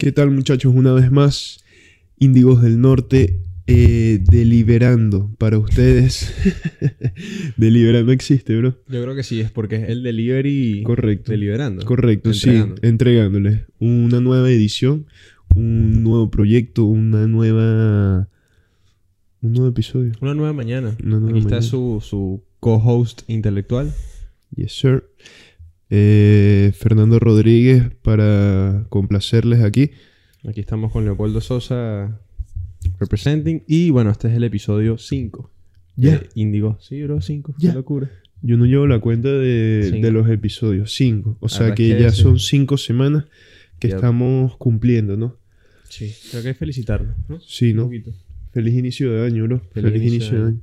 ¿Qué tal muchachos? Una vez más, Índigos del Norte eh, deliberando para ustedes. deliberando existe, bro. Yo creo que sí, es porque es el delivery Correcto. deliberando. Correcto, Entregando. sí, entregándoles una nueva edición, un nuevo proyecto, una nueva... Un nuevo episodio. Una nueva mañana. Una nueva Aquí está su, su co-host intelectual. Yes, sir. Eh, Fernando Rodríguez para complacerles aquí. Aquí estamos con Leopoldo Sosa representing. Y bueno, este es el episodio 5. Ya. Índigo. Sí, bro, 5. Ya. Qué locura. Yo no llevo la cuenta de, los episodios, cinco. O La sea que ya sí. son cinco semanas que estamos cumpliendo, ¿no? Sí. Creo que hay que felicitarlo, ¿no? Sí, Un ¿no? poquito. Feliz inicio de año, bro. Feliz, inicio de año.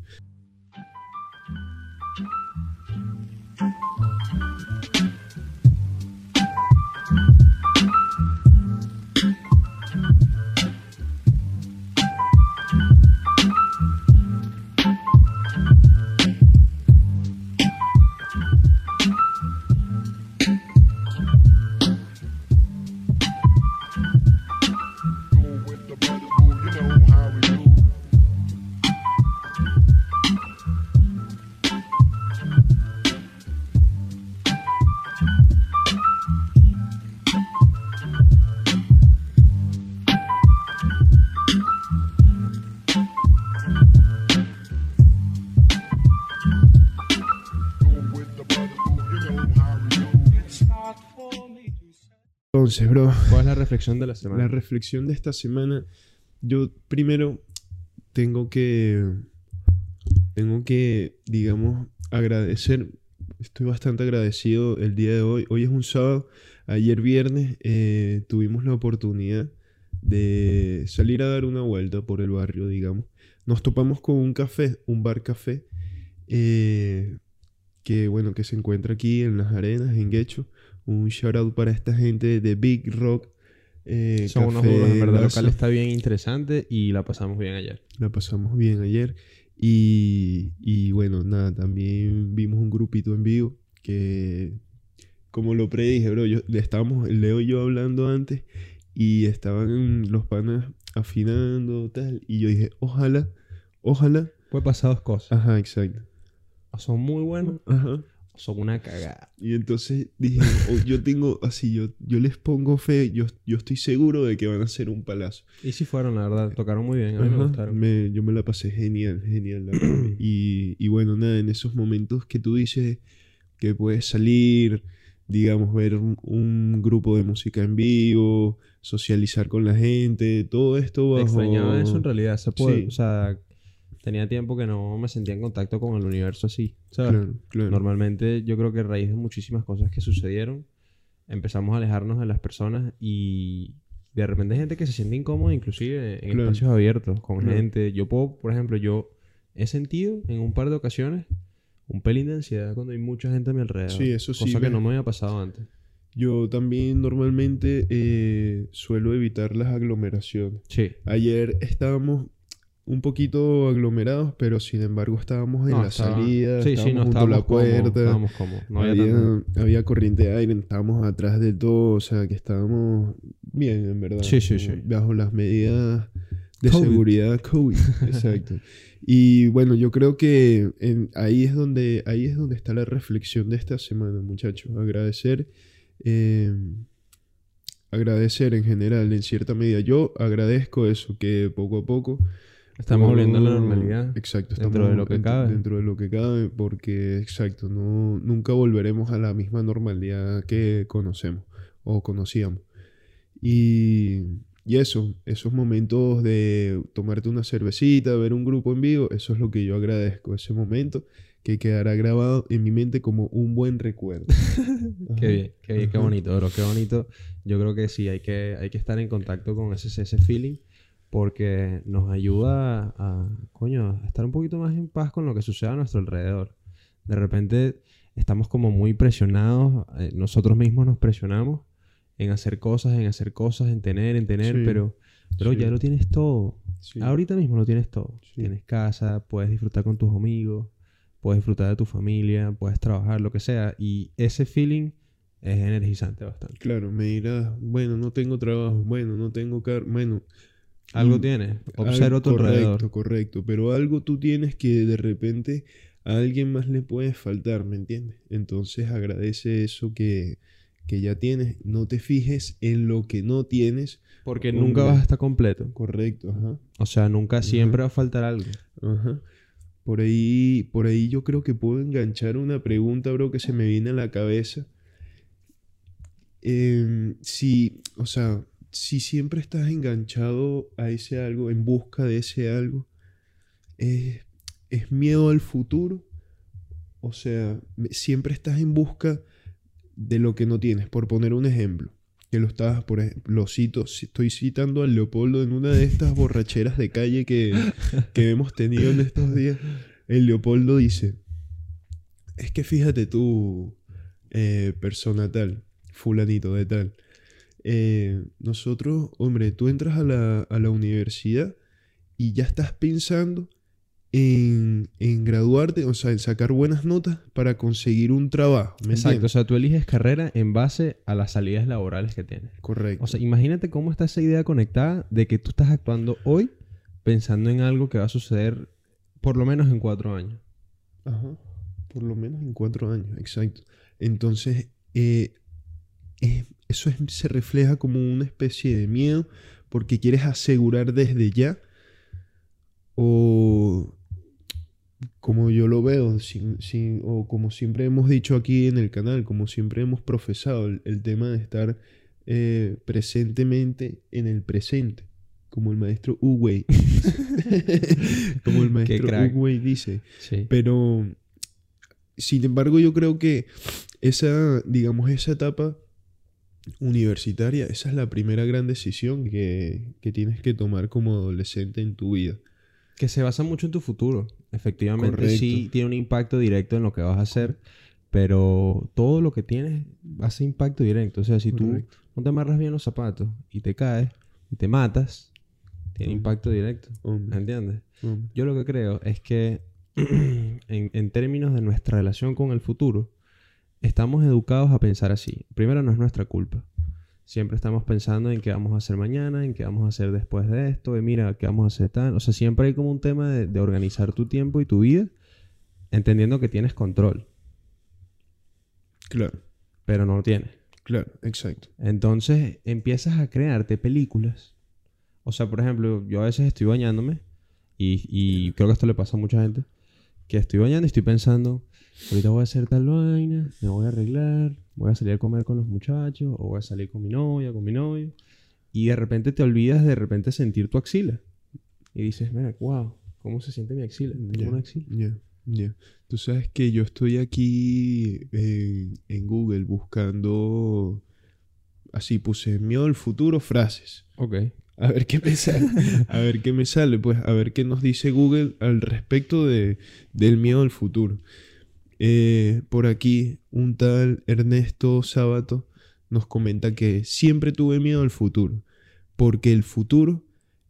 Entonces, bro, ¿Cuál es la reflexión de la semana? la reflexión de esta semana, yo primero tengo que, tengo que, digamos, agradecer. Estoy bastante agradecido el día de hoy. Hoy es un sábado. Ayer viernes eh, tuvimos la oportunidad de salir a dar una vuelta por el barrio, digamos. Nos topamos con un café, un bar café, eh, que bueno, que se encuentra aquí en las arenas, en Guecho. Un shout out para esta gente de Big Rock. eh, Son unos en verdad. El local está bien interesante y la pasamos bien ayer. La pasamos bien ayer. Y, y bueno, nada, también vimos un grupito en vivo que, como lo predije, bro, yo, le estábamos, Leo y yo hablando antes y estaban los panas afinando, tal. Y yo dije, ojalá, ojalá. Puede pasar dos cosas. Ajá, exacto. O son muy buenos Ajá. o son una cagada. Y entonces dije, "Oh, yo tengo, así, yo, yo les pongo fe, yo, yo estoy seguro de que van a ser un palazo. Y sí fueron, la verdad. Tocaron muy bien. A mí me gustaron. me- yo me la pasé genial, genial. la verdad. y, y bueno, nada, en esos momentos que tú dices que puedes salir, digamos, ver un, un grupo de música en vivo, socializar con la gente, todo esto bajo... Extrañaba eso en realidad. Se puede, Sí. O sea, tenía tiempo que no me sentía en contacto con el universo así. ¿sabes? Claro, claro. Normalmente yo creo que a raíz de muchísimas cosas que sucedieron, empezamos a alejarnos de las personas y de repente hay gente que se siente incómoda inclusive en Claro. espacios abiertos con gente. Yo puedo, por ejemplo, yo he sentido en un par de ocasiones un pelín de ansiedad cuando hay mucha gente a mi alrededor. Sí, eso sí, Cosa que no me había pasado antes. Yo también normalmente eh, suelo evitar las aglomeraciones. Sí. Ayer estábamos un poquito aglomerados, pero sin embargo estábamos en No, la estaba- salida, Sí, sí, estábamos no junto a la puerta. estábamos cómodos. No había había, tanta- había corriente de aire, estábamos atrás de todo, o sea que estábamos bien, en verdad. Sí, sí, como sí. Bajo las medidas de COVID. seguridad COVID, exacto. Y bueno, yo creo que en- ahí, es donde, ahí es donde está la reflexión de esta semana, muchachos. Agradecer, eh, agradecer en general, en cierta medida. Yo agradezco eso, que poco a poco Estamos volviendo a la normalidad. Exacto, dentro estamos de lo que dentro, cabe. dentro de lo que cabe, porque, exacto, no, nunca volveremos a la misma normalidad que conocemos o conocíamos. Y, y eso, esos momentos de tomarte una cervecita, ver un grupo en vivo, eso es lo que yo agradezco, ese momento que quedará grabado en mi mente como un buen recuerdo. Qué bien, qué bien, qué bonito, bro, qué bonito. Yo creo que sí, hay que, hay que estar en contacto con ese, ese feeling porque nos ayuda a, coño, a estar un poquito más en paz con lo que sucede a nuestro alrededor. De repente estamos como muy presionados, eh, nosotros mismos nos presionamos en hacer cosas, en hacer cosas, en tener, en tener, Sí, pero, pero sí. ya lo tienes todo. Sí. Ahorita mismo lo tienes todo. Tienes casa, puedes disfrutar con tus amigos, puedes disfrutar de tu familia, puedes trabajar, lo que sea. Y ese feeling es energizante bastante. Claro, me dirás, bueno, no tengo trabajo, bueno, no tengo carro, bueno. Algo mm, tienes. Observa algo- a tu alrededor. Correcto, correcto. Pero algo tú tienes que de repente a alguien más le puede faltar, ¿me entiendes? Entonces agradece eso que, que ya tienes. No te fijes en lo que no tienes. Porque nunca vas a estar completo. Correcto, ajá. O sea, nunca siempre va a faltar algo. Ajá. Por ahí, por ahí yo creo que puedo enganchar una pregunta, bro, que se me viene a la cabeza. Em, si, o sea, si siempre estás enganchado a ese algo, en busca de ese algo, ¿es, es miedo al futuro? O sea, siempre estás en busca de lo que no tienes. Por poner un ejemplo, que lo estás, por ejemplo, lo cito, estoy citando a Leopoldo en una de estas borracheras de calle que, que hemos tenido en estos días. El Leopoldo dice, es que fíjate tú, eh, persona tal, fulanito de tal. Eh, nosotros, hombre, tú entras a la, a la universidad y ya estás pensando en, en graduarte, o sea, en sacar buenas notas para conseguir un trabajo. ¿me Exacto. O sea, tú eliges carrera en base a las salidas laborales que tienes. Correcto. O sea, imagínate cómo está esa idea conectada de que tú estás actuando hoy pensando en algo que va a suceder por lo menos en cuatro años. Ajá. Por lo menos en cuatro años, exacto. Entonces, eh, eh, eso es- se refleja como una especie de miedo porque quieres asegurar desde ya o como yo lo veo, sin- sin- o como siempre hemos dicho aquí en el canal, como siempre hemos profesado, el, el tema de estar eh, presentemente en el presente, como el maestro Uwey. como el maestro. Uwey dice. Sí. Pero, sin embargo, yo creo que esa, digamos, esa etapa universitaria, esa es la primera gran decisión que, que tienes que tomar como adolescente en tu vida. Que se basa mucho en tu futuro. Efectivamente, sí tiene un impacto directo en lo que vas a hacer, pero todo lo que tienes hace impacto directo. O sea, si tú no te amarras bien los zapatos y te caes y te matas, tiene impacto directo. Hombre, ¿Entiendes? hombre. Yo lo que creo es que en, en términos de nuestra relación con el futuro, estamos educados a pensar así. Primero, no es nuestra culpa. Siempre estamos pensando en qué vamos a hacer mañana, en qué vamos a hacer después de esto, de mira, qué vamos a hacer tal. O sea, siempre hay como un tema de, de organizar tu tiempo y tu vida, entendiendo que tienes control, Claro, pero no lo tienes. claro, exacto. Entonces empiezas a crearte películas. O sea, por ejemplo, yo a veces estoy bañándome y, y creo que esto le pasa a mucha gente. Que estoy bañando y estoy pensando, ahorita voy a hacer tal vaina, me voy a arreglar, voy a salir a comer con los muchachos o voy a salir con mi novia, con mi novio. Y de repente te olvidas de repente sentir tu axila. Y dices, mira, wow, ¿cómo se siente mi axila? Tengo Ya, una axila. ya, ya. Tú sabes que yo estoy aquí en, en Google buscando, así puse miedo al futuro, frases. Ok. A ver qué me sale. A ver qué me sale. Pues a ver qué nos dice Google al respecto de, del miedo al futuro. Eh, por aquí, un tal Ernesto Sábato nos comenta que siempre tuve miedo al futuro. Porque el futuro,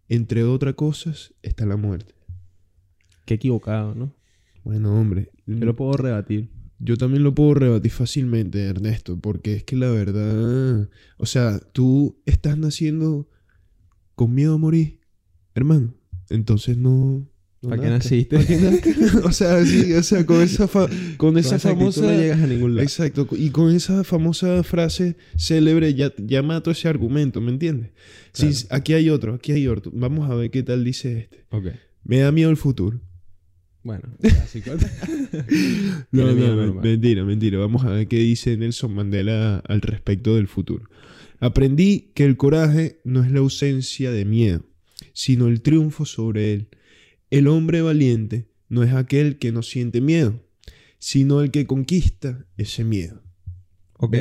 entre otras cosas, está la muerte. Qué equivocado, ¿no? Bueno, hombre. Yo lo puedo rebatir. Yo también lo puedo rebatir fácilmente, Ernesto, porque es que la verdad, o sea, tú estás naciendo con miedo a morir, hermano. Entonces no. no ¿Para qué naciste? ¿Para qué nazcas? o sea, sí, o sea, con esa, fa- con esa famosa. no llegas a ningún lado. Exacto, y con esa famosa frase célebre ya, ya mato ese argumento, ¿me entiendes? Sí, aquí hay otro, aquí hay otro. Vamos a ver qué tal dice este. Ok. Me da miedo el futuro. Bueno, clásico. No, no, normal. mentira, mentira. Vamos a ver qué dice Nelson Mandela al respecto del futuro. Aprendí que el coraje no es la ausencia de miedo, sino el triunfo sobre él. El hombre valiente no es aquel que no siente miedo, sino el que conquista ese miedo. ok.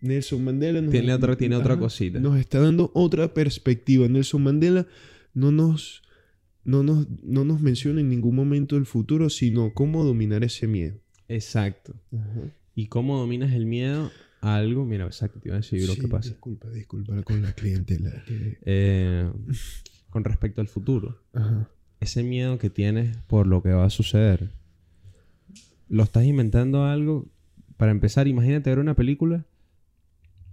Nelson Mandela nos, Tiene otra- tiene otra cosita. nos está dando otra perspectiva. Nelson Mandela no nos, no, nos, no nos menciona en ningún momento el futuro, sino cómo dominar ese miedo. Exacto. ¿Y cómo dominas el miedo algo? Mira, exacto, te iba a decir lo Sí, que pasa. Disculpa, disculpa con la clientela. que- Eh, con respecto al futuro. Ajá. Ese miedo que tienes por lo que va a suceder. Lo estás inventando algo. Para empezar, imagínate ver una película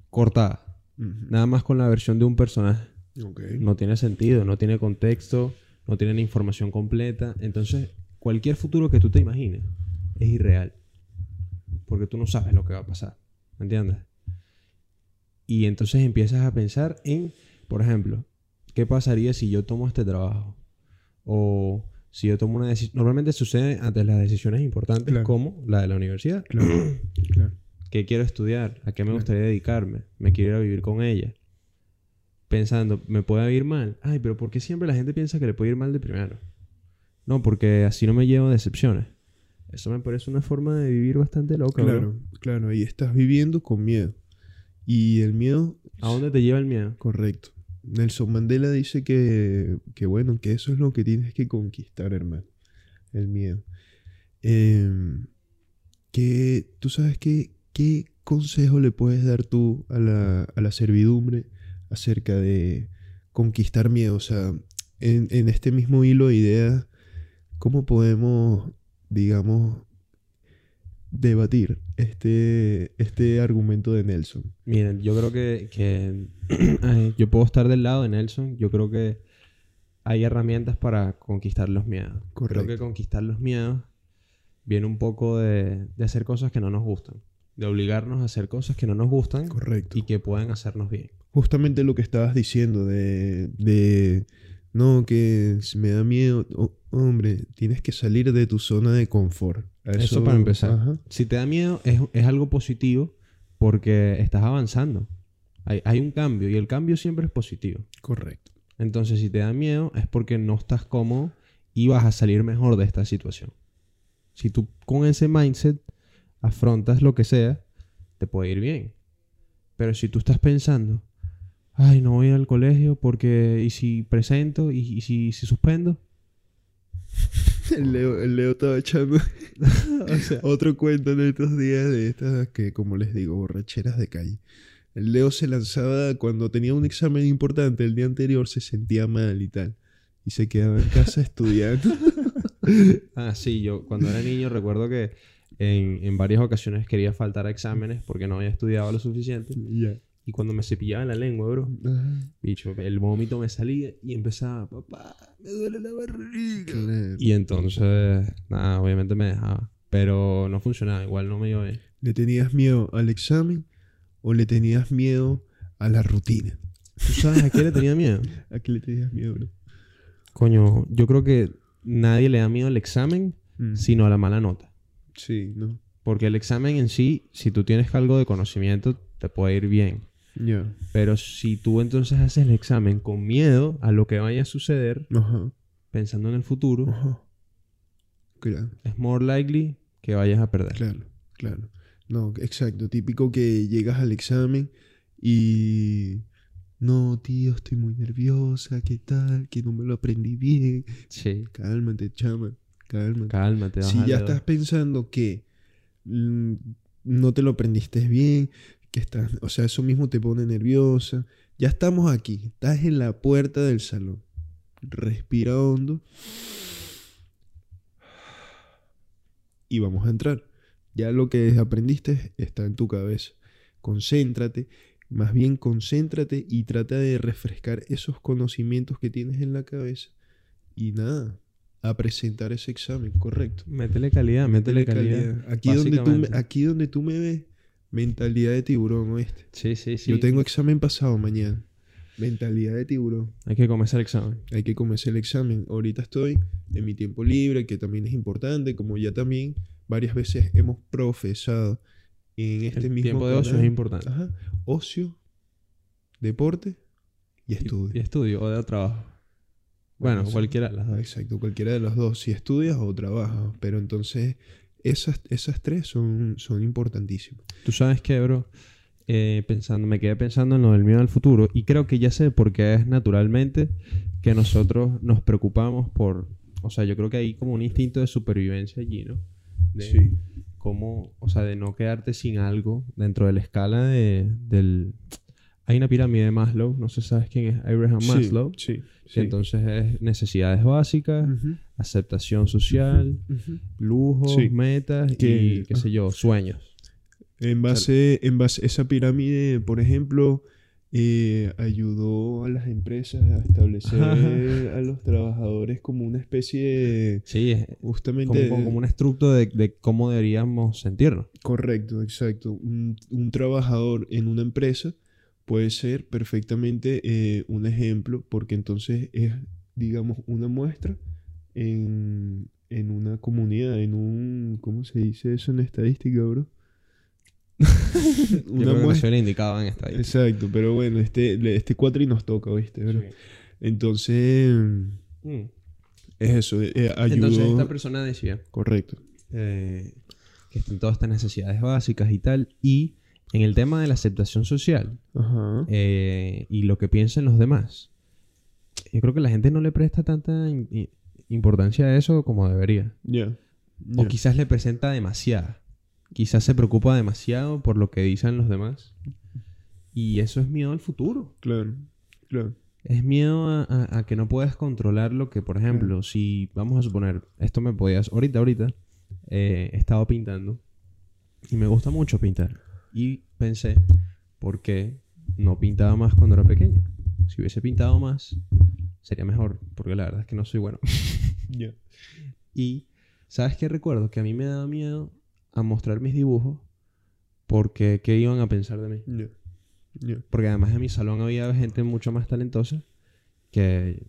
cortada. Nada más con la versión de un personaje. No tiene sentido, no tiene contexto, no tiene información completa. Entonces, cualquier futuro que tú te imagines es irreal. Porque tú no sabes lo que va a pasar. ¿Me entiendes? Y entonces empiezas a pensar en, por ejemplo, ¿qué pasaría si yo tomo este trabajo? O si yo tomo una decisión. Normalmente sucede ante las decisiones importantes Claro. como la de la universidad. Claro. claro. ¿Qué quiero estudiar? ¿A qué me Claro. gustaría dedicarme? ¿Me quiero ir a vivir con ella? Pensando, ¿me puede ir mal? Ay, pero ¿por qué siempre la gente piensa que le puede ir mal de primero? No, porque así no me llevo decepciones. Eso me parece una forma de vivir bastante loca. Claro, claro. Y estás viviendo con miedo. Y el miedo, ¿A dónde te lleva el miedo? correcto. Nelson Mandela dice que, que bueno, que eso es lo que tienes que conquistar, hermano. El miedo. Em, que tú sabes que, qué consejo le puedes dar tú a la, a la servidumbre acerca de conquistar miedo. O sea, en, en este mismo hilo de ideas, ¿cómo podemos, digamos, debatir este, este argumento de Nelson? Miren, yo creo que, que ay, yo puedo estar del lado de Nelson. Yo creo que hay herramientas para conquistar los miedos. Creo que conquistar los miedos viene un poco de, de hacer cosas que no nos gustan. De obligarnos a hacer cosas que no nos gustan Correcto. y que pueden hacernos bien. Justamente lo que estabas diciendo de, de no, que me da miedo. O- hombre, tienes que salir de tu zona de confort. Eso, para empezar. Ajá. Si te da miedo, es, es algo positivo porque estás avanzando. Hay, hay un cambio y el cambio siempre es positivo. Correcto. Entonces, si te da miedo, es porque no estás cómodo y vas a salir mejor de esta situación. Si tú con ese mindset afrontas lo que sea, te puede ir bien. Pero si tú estás pensando, ay, no voy al colegio porque, ¿y si presento? ¿Y, y si, si suspendo? El Leo, el Leo estaba echando O sea, otro cuento en estos días de estas que, como les digo, borracheras de calle. El Leo se lanzaba cuando tenía un examen importante el día anterior, se sentía mal y tal. Y se quedaba en casa estudiando. Ah, sí, yo cuando era niño recuerdo que en, en varias ocasiones quería faltar a exámenes porque no había estudiado lo suficiente. Ya. Y cuando me cepillaba la lengua, bro, bicho, el vómito me salía y empezaba, papá, me duele la barriga. Claro. Y entonces, nada, obviamente me dejaba. Pero no funcionaba, igual no me iba bien. ¿Le tenías miedo al examen o le tenías miedo a la rutina? ¿Tú sabes a qué le tenía miedo? ¿A qué le tenías miedo, bro? Coño, yo creo que nadie le da miedo al examen, Mm. sino a la mala nota. Sí, ¿no? Porque el examen en sí, si tú tienes algo de conocimiento, te puede ir bien. Pero si tú entonces haces el examen con miedo a lo que vaya a suceder, pensando en el futuro. Claro, es more likely que vayas a perder. claro, claro. No, exacto. Típico que llegas al examen y... No, tío, estoy muy nerviosa. ¿Qué tal? Que no me lo aprendí bien. Sí. Cálmate, chama. Cálmate. Cálmate. si ya estás pensando que mm, no te lo aprendiste bien, que estás, o sea, eso mismo te pone nerviosa. Ya estamos aquí, estás en la puerta del salón. Respira hondo. Y vamos a entrar. Ya lo que aprendiste está en tu cabeza. Concéntrate, más bien concéntrate y trata de refrescar esos conocimientos que tienes en la cabeza. Y nada, a presentar ese examen, correcto. Métele calidad, métele, calidad. calidad. Aquí donde, tú me, básicamente. aquí donde tú me ves, mentalidad de tiburón, ¿oíste? Sí, sí, sí. Yo tengo examen pasado mañana. Mentalidad de tiburón. Hay que comenzar el examen. Hay que comenzar el examen. Ahorita estoy en mi tiempo libre, que también es importante, como ya también varias veces hemos profesado en este el mismo tiempo de ocio es importante. Ajá. Ocio, deporte y estudio. Y, estudio o de trabajo. Bueno, sí. cualquiera de las dos. Exacto, cualquiera de los dos, si estudias o trabajas. Pero entonces, esas, esas tres son, son importantísimas. Tú sabes que, bro, Eh, pensando, me quedé pensando en lo del miedo al futuro y creo que ya sé por qué es naturalmente que nosotros nos preocupamos por, o sea, yo creo que hay como un instinto de supervivencia allí, ¿no? De cómo, o sea, de no quedarte sin algo dentro de la escala de, del... Hay una pirámide de Maslow, no sé sabes quién es Abraham Maslow, Sí. entonces es necesidades básicas, aceptación social, ujú. lujos, Sí. metas Que- y qué sé yo, sueños. En base, en base, esa pirámide, por ejemplo, eh, ayudó a las empresas a establecer a los trabajadores como una especie de, Sí, justamente, como, como un estructo de, de cómo deberíamos sentirnos. correcto, exacto. Un, un trabajador en una empresa puede ser perfectamente eh, un ejemplo, porque entonces es, digamos, una muestra en, en una comunidad, en un, ¿cómo se dice eso en estadística, bro? Yo creo que no muestra- soy el indicado en esta. ahí. Exacto, pero bueno, este, este cuatri nos toca, ¿viste? bro? Entonces, Mm. es eso, eh, ayudó. Entonces esta persona decía Correcto. eh, que están todas estas necesidades básicas y tal. Y en el tema de la aceptación social Ajá. eh, y lo que piensan los demás, yo creo que la gente no le presta tanta importancia a eso como debería. Ya. O quizás le presenta demasiada. Quizás se preocupa demasiado por lo que dicen los demás. Y eso es miedo al futuro. Claro, claro. Es miedo a, a- a que no puedas controlar lo que, por ejemplo, si vamos a suponer, esto me podías, ahorita, ahorita, eh, he estado pintando y me gusta mucho pintar. Y pensé, ¿por qué no pintaba más cuando era pequeño? Si hubiese pintado más, sería mejor, porque la verdad es que no soy bueno. Ya. Y, ¿sabes qué recuerdo? Que a mí me daba miedo a mostrar mis dibujos porque ¿qué iban a pensar de mí? Ya. Ya. Porque además en mi salón había gente mucho más talentosa que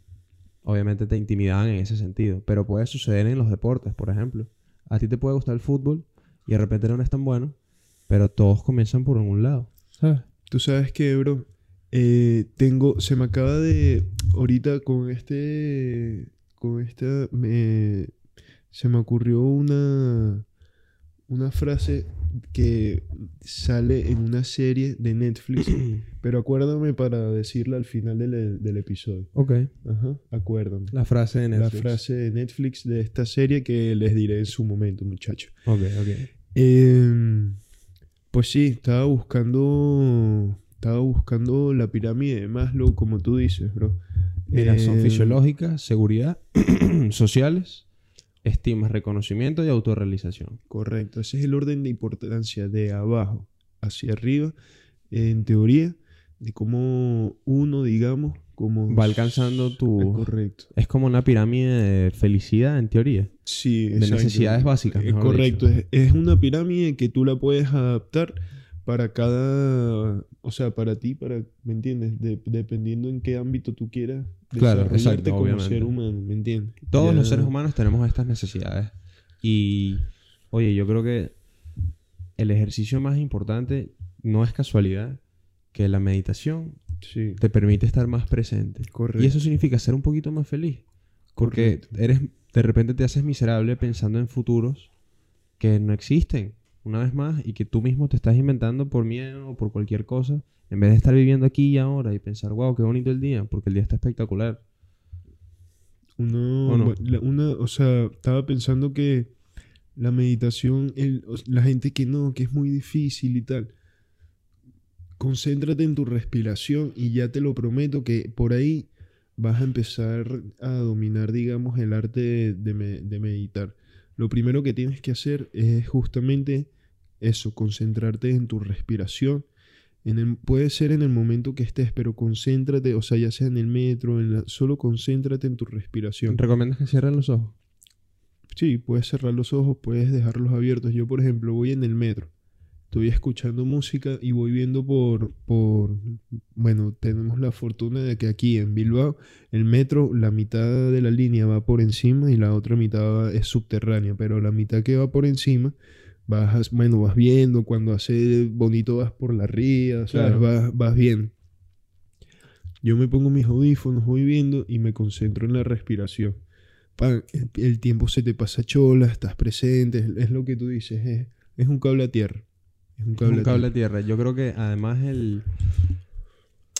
obviamente te intimidaban en ese sentido. Pero puede suceder en los deportes, por ejemplo. A ti te puede gustar el fútbol y de repente no eres tan bueno, pero todos comienzan por algún lado. ¿Sabes? Tú sabes que, bro, eh, tengo, se me acaba de, ahorita con este, con esta, me, se me ocurrió una, una frase que sale en una serie de Netflix, pero acuérdame para decirla al final del, del episodio. Ok. Ajá, acuérdame. La frase de La Netflix. frase de Netflix de esta serie que les diré en su momento, muchachos. Ok, ok. Em, pues sí, estaba buscando. Estaba buscando la pirámide de Maslow, como tú dices, bro. Mira, son Em, fisiológicas, seguridad, sociales, estima, reconocimiento y autorrealización. Correcto, ese es el orden de importancia de abajo hacia arriba, en teoría, de cómo uno, digamos, como. Va alcanzando tu- Correcto. Es como una pirámide de felicidad, en teoría. Sí, De exacto. necesidades básicas, Es correcto, es, es una pirámide que tú la puedes adaptar para cada, o sea, para ti, para, ¿me entiendes? De- dependiendo en qué ámbito tú quieras Claro, desarrollarte exacto, como obviamente. ser humano, ¿me entiendes? Todos Ya- los seres humanos tenemos estas necesidades. Y, oye, yo creo que el ejercicio más importante no es casualidad que la meditación Sí, te permite estar más presente. correcto. Y eso significa ser un poquito más feliz. Porque Correcto. eres, de repente te haces miserable pensando en futuros que no existen, una vez más, y que tú mismo te estás inventando por miedo o por cualquier cosa, en vez de estar viviendo aquí y ahora y pensar, wow, qué bonito el día, porque el día está espectacular. Uno, ¿O no? bu- la- una, o sea, estaba pensando que la meditación, el- la gente que no, que es muy difícil y tal. Concéntrate en tu respiración y ya te lo prometo que por ahí vas a empezar a dominar, digamos, el arte de, de me- de meditar. Lo primero que tienes que hacer es justamente eso, concentrarte en tu respiración. En el- puede ser en el momento que estés, pero concéntrate, o sea, ya sea en el metro, en la- solo concéntrate en tu respiración. ¿Recomiendas que cierren los ojos? Sí, puedes cerrar los ojos, puedes dejarlos abiertos. Yo, por ejemplo, voy en el metro, estoy escuchando música y voy viendo por, por, bueno, tenemos la fortuna de que aquí en Bilbao, el metro, la mitad de la línea va por encima y la otra mitad es subterránea, pero la mitad que va por encima, vas, bueno, vas viendo, cuando hace bonito vas por la ría. Vas, vas viendo. Yo me pongo mis audífonos, voy viendo y me concentro en la respiración. Pan, el, el tiempo se te pasa chola, estás presente, es, es lo que tú dices, es, es un cable a tierra. Es un Es cable, un a cable tierra. a tierra. Yo creo que además el...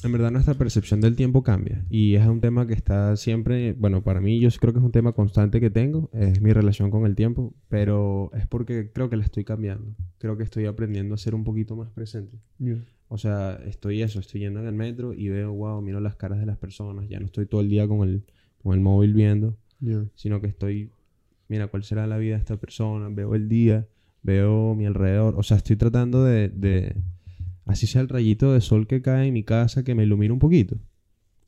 En verdad nuestra percepción del tiempo cambia. Y es un tema que está siempre... Bueno, para mí yo creo que es un tema constante que tengo. Es mi relación con el tiempo. Pero es porque creo que la estoy cambiando. Creo que estoy aprendiendo a ser un poquito más presente. Ya. O sea, estoy eso. Estoy yendo en el metro y veo, wow, miro las caras de las personas. Ya no estoy todo el día con el, con el móvil viendo. Ya. Sino que estoy... Mira, ¿cuál será la vida de esta persona? Veo el día. Veo mi alrededor. O sea, estoy tratando de, de, así sea el rayito de sol que cae en mi casa, que me ilumine un poquito.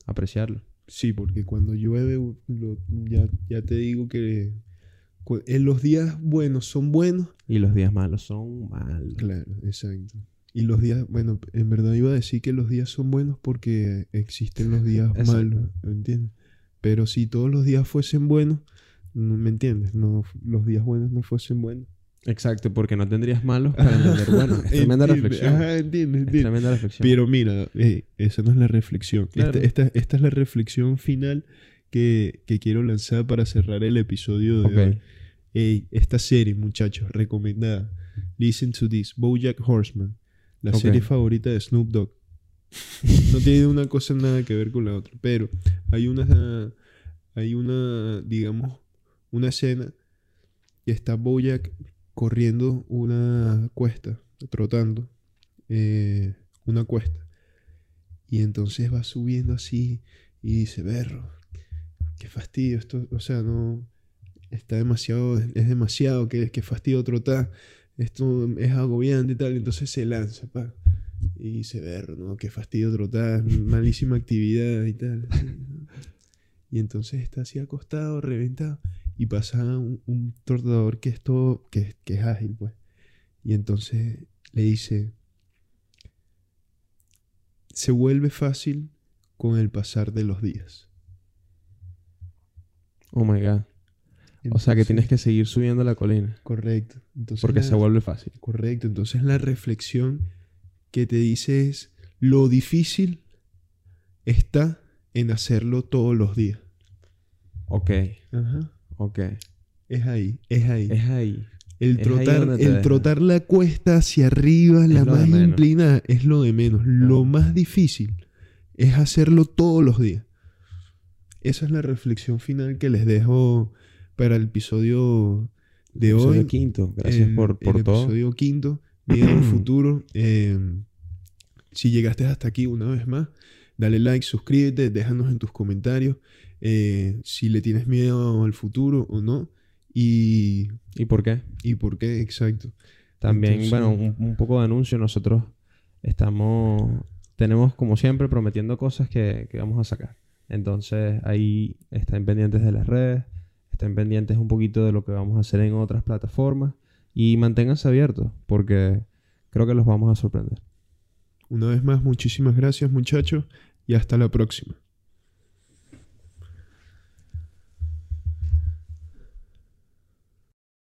Apreciarlo. Sí, porque cuando llueve, lo- ya, ya te digo que en los días buenos son buenos. Y los días malos son malos. Claro, exacto. Y los días, bueno, en verdad iba a decir que los días son buenos porque existen los días Exacto. malos, ¿me entiendes? Pero si todos los días fuesen buenos, no me entiendes, no, los días buenos no fuesen buenos. Exacto, porque no tendrías malos para entender. Bueno, es tremenda reflexión. Ajá, Es tremenda reflexión. Pero mira, eh, esa no es la reflexión. Claro. Esta, esta- esta es la reflexión final que, que quiero lanzar para cerrar el episodio de hoy. Ey, esta serie, muchachos, recomendada. Listen to this. Bojack Horseman. La serie favorita de Snoop Dogg. no tiene una cosa nada que ver con la otra. Pero hay una, hay una, digamos, una escena que está Bojack corriendo una cuesta, trotando eh, una cuesta. Y entonces va subiendo así y dice, berro, qué fastidio esto, o sea, no, está demasiado, es demasiado, qué, qué fastidio trotar, esto es agobiante y tal, entonces se lanza. Y dice, berro, no, qué fastidio trotar, malísima actividad y tal. Y entonces está así acostado, reventado, y pasa un, un trotador que es todo, que, que es ágil, pues. Y entonces le dice, se vuelve fácil con el pasar de los días. Oh my God. O sea que tienes que seguir subiendo la colina. Correcto. Entonces Porque la- se vuelve fácil. Correcto. Entonces la reflexión que te dice es, lo difícil está en hacerlo todos los días. Ok, Ajá. Ok. Es ahí, es ahí. Es ahí. El trotar, el trotar la cuesta hacia arriba, la más inclinada, es lo de menos. Lo más difícil es hacerlo todos los días. Esa es la reflexión final que les dejo para el episodio de Episodio hoy. quinto. Gracias el- por, por el todo. episodio quinto, el futuro. Eh, si llegaste hasta aquí una vez más, dale like, suscríbete, déjanos en tus comentarios eh, si le tienes miedo al futuro o no y, ¿Y por qué? y por qué, exacto. También, Entonces- bueno, un, un poco de anuncio. Nosotros estamos, tenemos como siempre prometiendo cosas que, que vamos a sacar. Entonces ahí estén pendientes de las redes, estén pendientes un poquito de lo que vamos a hacer en otras plataformas y manténganse abiertos porque creo que los vamos a sorprender. Una vez más, muchísimas gracias muchachos y hasta la próxima.